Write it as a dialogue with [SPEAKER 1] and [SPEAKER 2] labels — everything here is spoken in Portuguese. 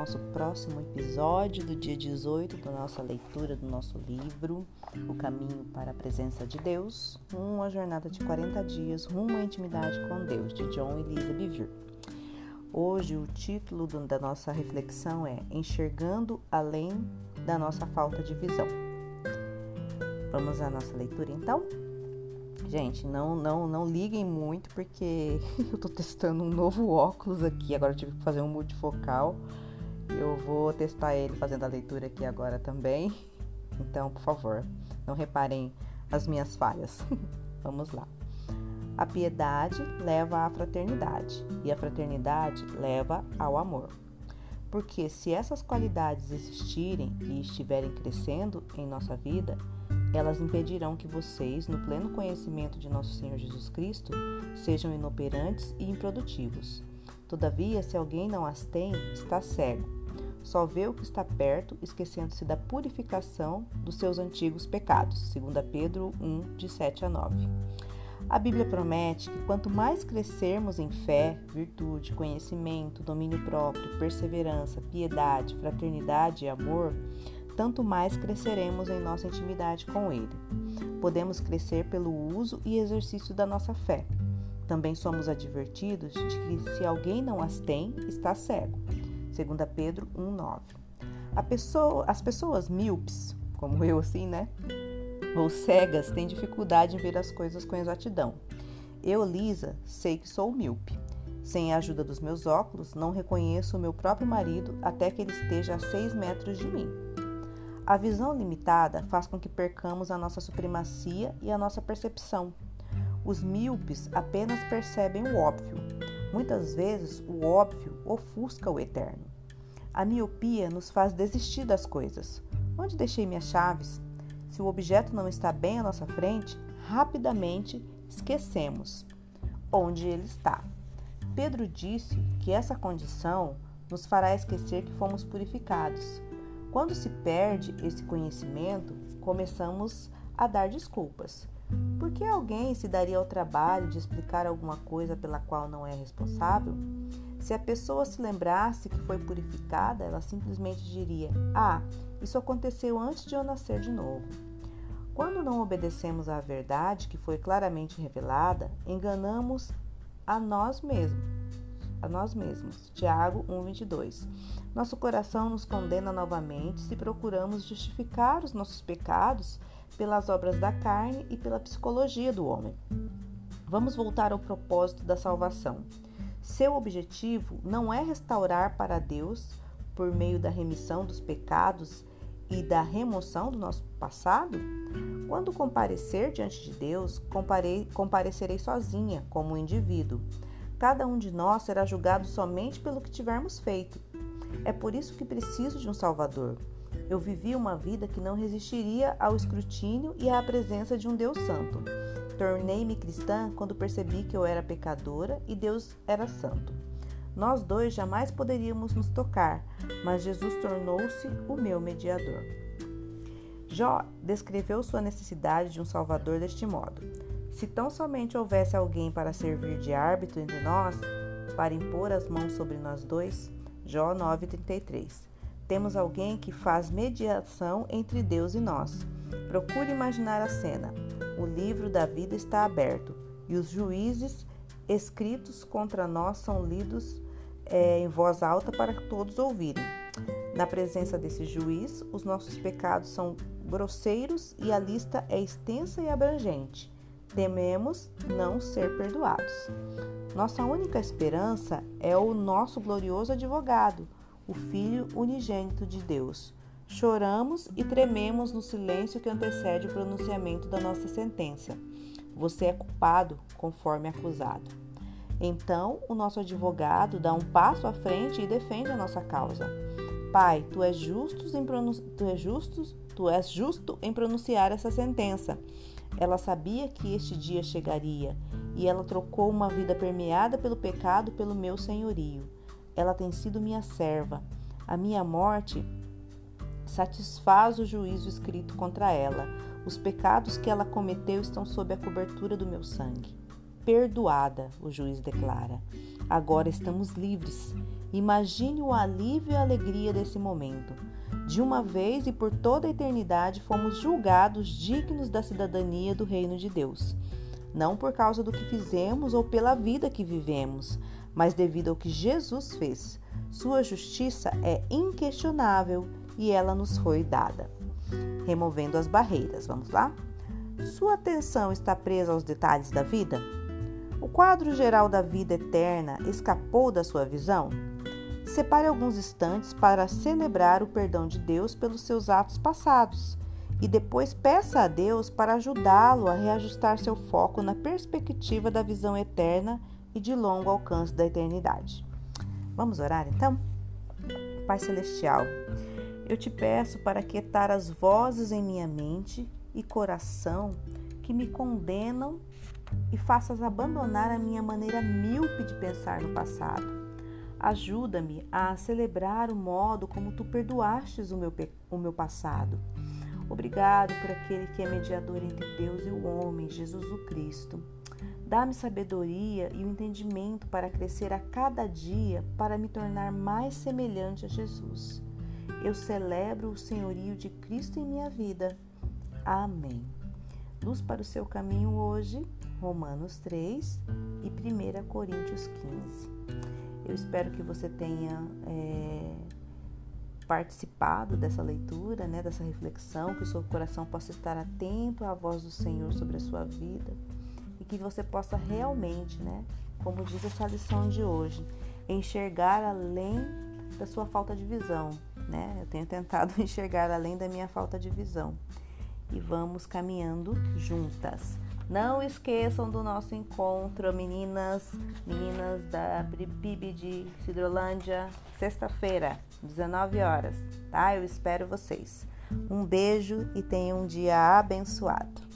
[SPEAKER 1] nosso próximo episódio do dia 18 da nossa leitura do nosso livro O Caminho para a Presença de Deus, uma jornada de 40 dias rumo à intimidade com Deus, de John e Lisa Bevere. Hoje o título da nossa reflexão é Enxergando além da nossa falta de visão. Vamos à nossa leitura então? Gente, não, não, não liguem muito porque eu tô testando um novo óculos aqui. Agora eu tive que fazer um multifocal. Eu vou testar ele fazendo a leitura aqui agora também. Então, por favor, não reparem as minhas falhas. Vamos lá. A piedade leva à fraternidade e a fraternidade leva ao amor. Porque se essas qualidades existirem e estiverem crescendo em nossa vida, elas impedirão que vocês, no pleno conhecimento de nosso Senhor Jesus Cristo, sejam inoperantes e improdutivos. Todavia, se alguém não as tem, está cego. Só vê o que está perto, esquecendo-se da purificação dos seus antigos pecados. 2 Pedro 1, de 7 a 9. A Bíblia promete que quanto mais crescermos em fé, virtude, conhecimento, domínio próprio, perseverança, piedade, fraternidade e amor, tanto mais cresceremos em nossa intimidade com Ele. Podemos crescer pelo uso e exercício da nossa fé. Também somos advertidos de que se alguém não as tem, está cego. 2 Pedro 1,9. Pessoa, as pessoas míopes, como eu assim, né? Ou cegas, têm dificuldade em ver as coisas com exatidão. Eu, Lisa, sei que sou míope. Sem a ajuda dos meus óculos, não reconheço o meu próprio marido até que ele esteja a 6 metros de mim. A visão limitada faz com que percamos a nossa supremacia e a nossa percepção. Os míopes apenas percebem o óbvio. Muitas vezes, o óbvio ofusca o eterno. A miopia nos faz desistir das coisas. Onde deixei minhas chaves? Se o objeto não está bem à nossa frente, rapidamente esquecemos onde ele está. Pedro disse que essa condição nos fará esquecer que fomos purificados. Quando se perde esse conhecimento, começamos a dar desculpas. Por que alguém se daria ao trabalho de explicar alguma coisa pela qual não é responsável? Se a pessoa se lembrasse que foi purificada, ela simplesmente diria: Ah, isso aconteceu antes de eu nascer de novo. Quando não obedecemos à verdade que foi claramente revelada, enganamos a nós mesmos a nós mesmos. Tiago 1:22. Nosso coração nos condena novamente se procuramos justificar os nossos pecados pelas obras da carne e pela psicologia do homem. Vamos voltar ao propósito da salvação. Seu objetivo não é restaurar para Deus, por meio da remissão dos pecados e da remoção do nosso passado? Quando comparecer diante de Deus, comparei, comparecerei sozinha, como um indivíduo Cada um de nós será julgado somente pelo que tivermos feito. É por isso que preciso de um Salvador. Eu vivi uma vida que não resistiria ao escrutínio e à presença de um Deus Santo. Tornei-me cristã quando percebi que eu era pecadora e Deus era santo. Nós dois jamais poderíamos nos tocar, mas Jesus tornou-se o meu mediador. Jó descreveu sua necessidade de um Salvador deste modo. Se tão somente houvesse alguém para servir de árbitro entre nós, para impor as mãos sobre nós dois, Jó 9:33. Temos alguém que faz mediação entre Deus e nós. Procure imaginar a cena. O livro da vida está aberto e os juízes escritos contra nós são lidos é, em voz alta para todos ouvirem. Na presença desse juiz, os nossos pecados são grosseiros e a lista é extensa e abrangente tememos não ser perdoados. Nossa única esperança é o nosso glorioso advogado, o Filho unigênito de Deus. Choramos e trememos no silêncio que antecede o pronunciamento da nossa sentença. Você é culpado, conforme acusado. Então, o nosso advogado dá um passo à frente e defende a nossa causa. Pai, tu és justo em, tu és justo, tu és justo em pronunciar essa sentença. Ela sabia que este dia chegaria e ela trocou uma vida permeada pelo pecado pelo meu senhorio. Ela tem sido minha serva. A minha morte satisfaz o juízo escrito contra ela. Os pecados que ela cometeu estão sob a cobertura do meu sangue. Perdoada, o juiz declara. Agora estamos livres. Imagine o alívio e a alegria desse momento. De uma vez e por toda a eternidade fomos julgados dignos da cidadania do reino de Deus. Não por causa do que fizemos ou pela vida que vivemos, mas devido ao que Jesus fez. Sua justiça é inquestionável e ela nos foi dada. Removendo as barreiras, vamos lá? Sua atenção está presa aos detalhes da vida? O quadro geral da vida eterna escapou da sua visão? Separe alguns instantes para celebrar o perdão de Deus pelos seus atos passados e depois peça a Deus para ajudá-lo a reajustar seu foco na perspectiva da visão eterna e de longo alcance da eternidade. Vamos orar então? Pai Celestial, eu te peço para quietar as vozes em minha mente e coração que me condenam e faças abandonar a minha maneira míope de pensar no passado. Ajuda-me a celebrar o modo como tu perdoastes o meu, o meu passado. Obrigado por aquele que é mediador entre Deus e o homem, Jesus o Cristo. Dá-me sabedoria e o entendimento para crescer a cada dia para me tornar mais semelhante a Jesus. Eu celebro o senhorio de Cristo em minha vida. Amém. Luz para o seu caminho hoje, Romanos 3 e 1 Coríntios 15. Eu espero que você tenha é, participado dessa leitura, né, dessa reflexão, que o seu coração possa estar atento à voz do Senhor sobre a sua vida e que você possa realmente, né, como diz essa lição de hoje, enxergar além da sua falta de visão, né? Eu tenho tentado enxergar além da minha falta de visão. E vamos caminhando juntas. Não esqueçam do nosso encontro, meninas, meninas da PIB de Cidrolândia, sexta-feira, 19 horas, tá? Eu espero vocês. Um beijo e tenham um dia abençoado.